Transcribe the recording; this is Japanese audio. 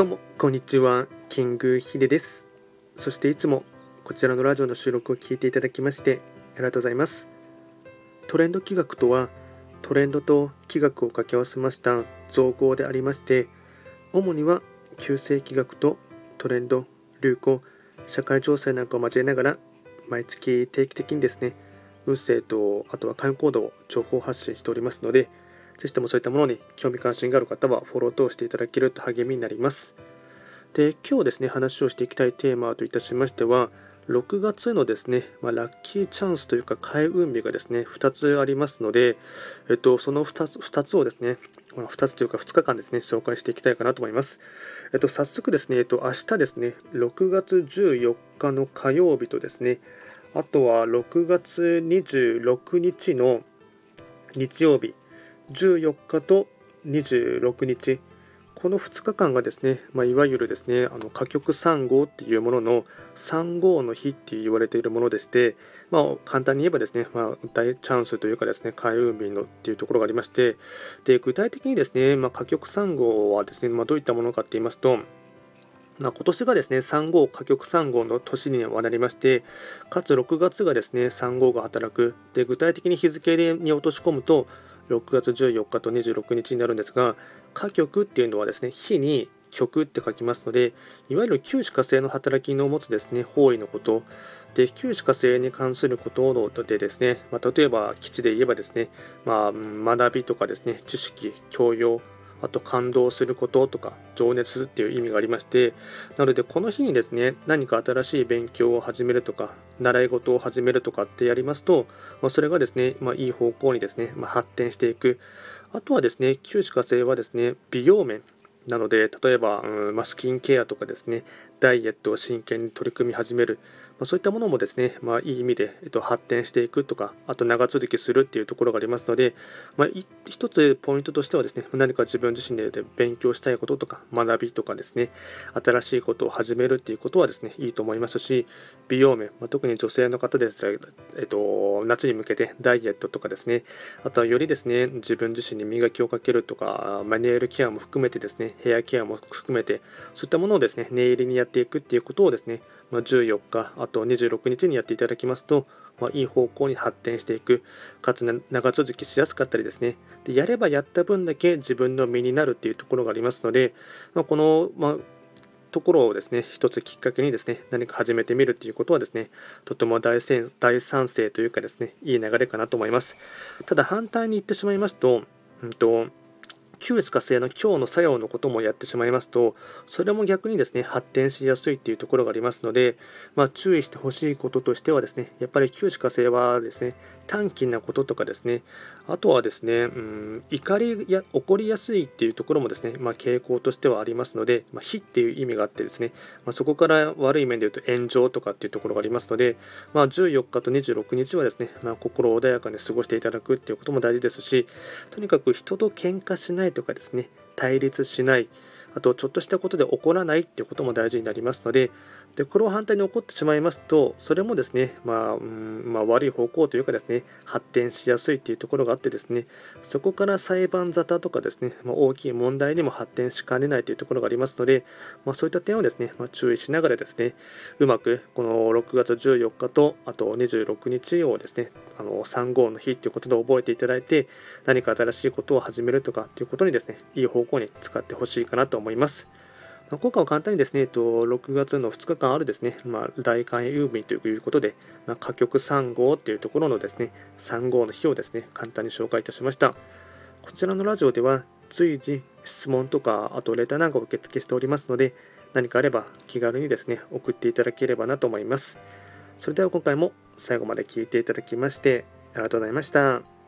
どうも、こんにちは。キングヒデです。そしていつもこちらのラジオの収録を聞いていただきましてありがとうございます。トレンド企画とは、トレンドと企画を掛け合わせました造語でありまして、主には旧世企画とトレンド、流行、社会情勢なんかを交えながら、毎月定期的にですね、運勢とあとは会員行動を情報発信しておりますので、ぜひともそういったものに興味関心がある方はフォロー等していただけると励みになります。で、今日ですね、話をしていきたいテーマといたしましては、6月のですね、まあ、ラッキーチャンスというか開運日がですね、2つありますので、えっと、その2つ ,2 つをですね、2つというか2日間ですね、紹介していきたいかなと思います。えっと、早速ですね、えっと、明日ですね、6月14日の火曜日とですね、あとは6月26日の日曜日、14日と26日。この2日間がですね、まあ、いわゆるですねあの歌曲3号っていうものの3号の日って言われているものでして、まあ、簡単に言えばですね、まあ、大チャンスというかですね開運日のっていうところがありましてで具体的にですね、まあ、歌曲3号はですね、まあ、どういったものかって言いますとまあ、今年がですね3号歌曲3号の年にはなりましてかつ6月がですね3号が働く。で具体的に日付に落とし込むと6月14日と26日になるんですが歌曲っていうのはですね日に曲って書きますのでいわゆる旧歯科性の働きの持つですね方位のこと。で旧歯科性に関することでですね、まあ、例えば基地で言えばですね、まあ、学びとかですね知識教養あと感動することとか情熱するっていう意味がありましてなのでこの日にですね何か新しい勉強を始めるとか習い事を始めるとかってやりますと、まあ、それがですね、まあ、いい方向にですね、まあ、発展していく。あとはですね旧歯科生はですね美容面。なので例えば、うんまあ、スキンケアとかですねダイエットを真剣に取り組み始めるまあそういったものもですね、まあ、いい意味で、えっと、発展していくとか、あと長続きするっていうところがありますので、まあ、一つポイントとしてはですね、何か自分自身で勉強したいこととか、学びとかですね、新しいことを始めるっていうことはですね、いいと思いますし、美容面、まあ、特に女性の方ですら、えっと、夏に向けてダイエットとかですね、あとはよりですね、自分自身に磨きをかけるとか、まネイルケアも含めてですね、ヘアケアも含めて、そういったものをですね、念入りにやっていくっていうことをですね、まあ、14日、あと26日にやっていただきますと、まあ、いい方向に発展していく、かつ長続きしやすかったりですね、でやればやった分だけ自分の身になるっていうところがありますので、まあ、この、まあ、ところをですね、一つきっかけにですね、何か始めてみるっていうことはですね、とても大大賛成というかですね、いい流れかなと思います。ただ反対に言ってしまいますと、うんと、旧歯科生の今日の作用のこともやってしまいますと、それも逆にですね、発展しやすいっていうところがありますので、まあ、注意してほしいこととしてはですね、やっぱり旧歯科生はですね、短気なこととかですね、あとはですね、うん、怒りや起こりやすいっていうところもですね、まあ、傾向としてはありますので、まあ、非っていう意味があってですね、まあ、そこから悪い面で言うと炎上とかっていうところがありますので、まあ、14日と26日はですね、まあ、心穏やかに過ごしていただくっていうことも大事ですし、とにかく人と喧嘩しないいとかですね対立しないあとちょっとしたことで起こらないっていうことも大事になりますのででこれを反対に起こってしまいますとそれもですね、まあうんまあ、悪い方向というかですね発展しやすいというところがあってですねそこから裁判沙汰とかですね、まあ、大きい問題にも発展しかねないというところがありますので、まあ、そういった点をですね、まあ注意しながらですねうまくこの6月14日とあと26日をですねあの3号の日ということで覚えていただいて何か新しいことを始めるとかということにですねいい方向に使ってほしいかなと思います。まあ、今回は簡単にですね、えっと、6月の2日間あるですね、まあ、大寒遊日ということで、まあ、歌曲3号というところのですね、3号の日をですね、簡単に紹介いたしました。こちらのラジオでは随時質問とか、あとレターなんかを受付しておりますので、何かあれば気軽にですね、送っていただければなと思います。それでは今回も最後まで聴いていただきまして、ありがとうございました。